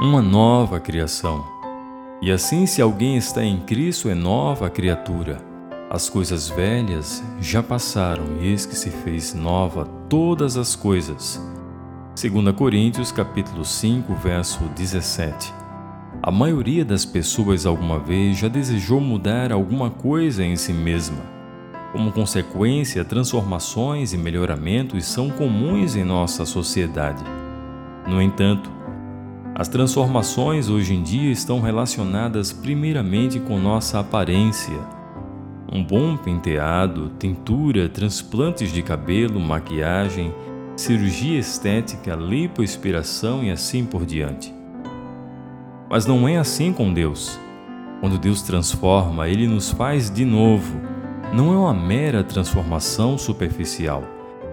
uma nova criação. E assim, se alguém está em Cristo, é nova criatura. As coisas velhas já passaram, eis que se fez nova todas as coisas. 2 Coríntios capítulo 5, verso 17. A maioria das pessoas alguma vez já desejou mudar alguma coisa em si mesma. Como consequência, transformações e melhoramentos são comuns em nossa sociedade. No entanto, as transformações hoje em dia estão relacionadas primeiramente com nossa aparência. Um bom penteado, tintura, transplantes de cabelo, maquiagem, cirurgia estética, lipoaspiração e assim por diante. Mas não é assim com Deus. Quando Deus transforma, Ele nos faz de novo. Não é uma mera transformação superficial.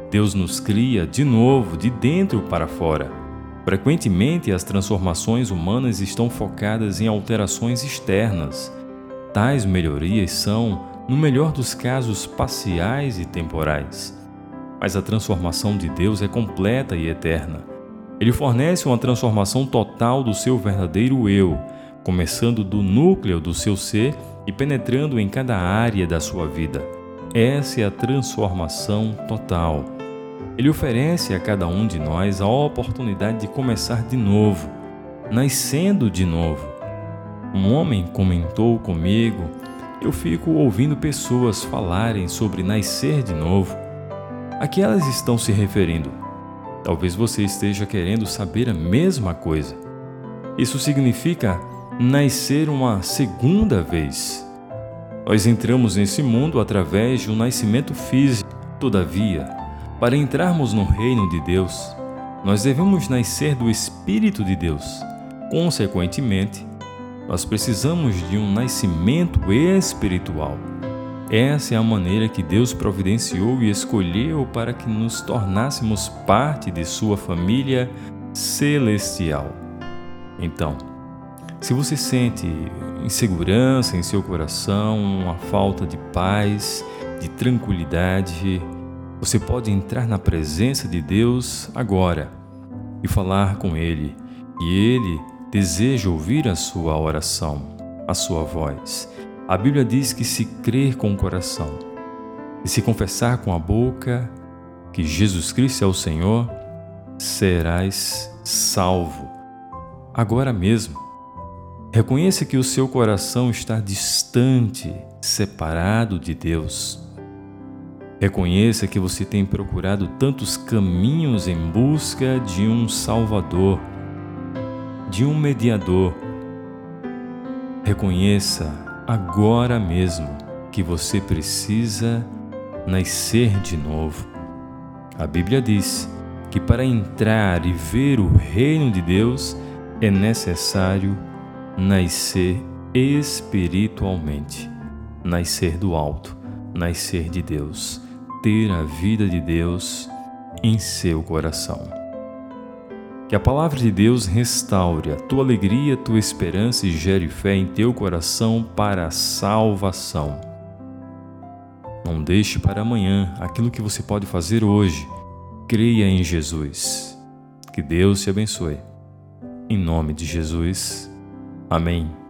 Deus nos cria de novo, de dentro para fora. Frequentemente, as transformações humanas estão focadas em alterações externas. Tais melhorias são, no melhor dos casos, parciais e temporais. Mas a transformação de Deus é completa e eterna. Ele fornece uma transformação total do seu verdadeiro eu, começando do núcleo do seu ser e penetrando em cada área da sua vida. Essa é a transformação total. Ele oferece a cada um de nós a oportunidade de começar de novo, nascendo de novo. Um homem comentou comigo: Eu fico ouvindo pessoas falarem sobre nascer de novo. A que elas estão se referindo? Talvez você esteja querendo saber a mesma coisa. Isso significa nascer uma segunda vez. Nós entramos nesse mundo através de um nascimento físico. Todavia, para entrarmos no reino de Deus, nós devemos nascer do Espírito de Deus. Consequentemente, nós precisamos de um nascimento espiritual. Essa é a maneira que Deus providenciou e escolheu para que nos tornássemos parte de Sua família celestial. Então, se você sente insegurança em seu coração, uma falta de paz, de tranquilidade, você pode entrar na presença de Deus agora e falar com Ele, e Ele deseja ouvir a sua oração, a sua voz. A Bíblia diz que se crer com o coração e se confessar com a boca que Jesus Cristo é o Senhor, serás salvo. Agora mesmo. Reconheça que o seu coração está distante, separado de Deus. Reconheça que você tem procurado tantos caminhos em busca de um Salvador, de um mediador. Reconheça agora mesmo que você precisa nascer de novo. A Bíblia diz que para entrar e ver o reino de Deus é necessário nascer espiritualmente, nascer do alto, nascer de Deus ter a vida de Deus em seu coração. Que a palavra de Deus restaure a tua alegria, a tua esperança e gere fé em teu coração para a salvação. Não deixe para amanhã aquilo que você pode fazer hoje. Creia em Jesus. Que Deus te abençoe. Em nome de Jesus. Amém.